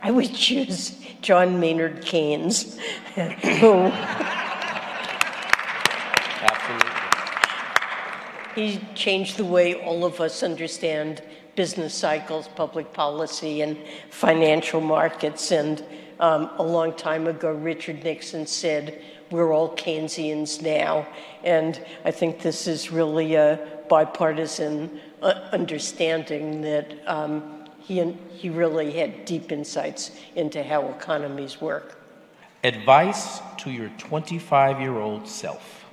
I would choose John Maynard Keynes, who Absolutely. he changed the way all of us understand business cycles, public policy, and financial markets. And um, a long time ago, Richard Nixon said, We're all Keynesians now. And I think this is really a bipartisan uh, understanding that um, he, he really had deep insights into how economies work. Advice to your 25 year old self,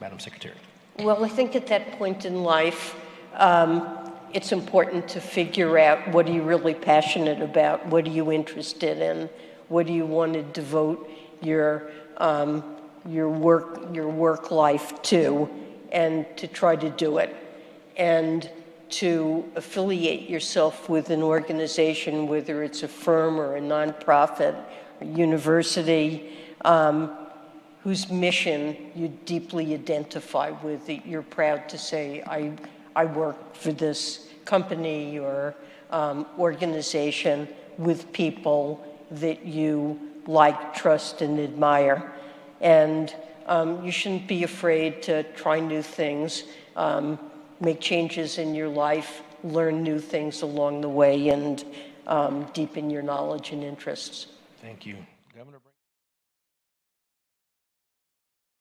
Madam Secretary. Well, I think at that point in life, um, it's important to figure out what are you really passionate about, what are you interested in, what do you want to devote your um, your work your work life to, and to try to do it, and to affiliate yourself with an organization, whether it's a firm or a nonprofit, university. Um, whose mission you deeply identify with, that you're proud to say, I, I work for this company or um, organization with people that you like, trust, and admire. And um, you shouldn't be afraid to try new things, um, make changes in your life, learn new things along the way, and um, deepen your knowledge and interests. Thank you. Governor.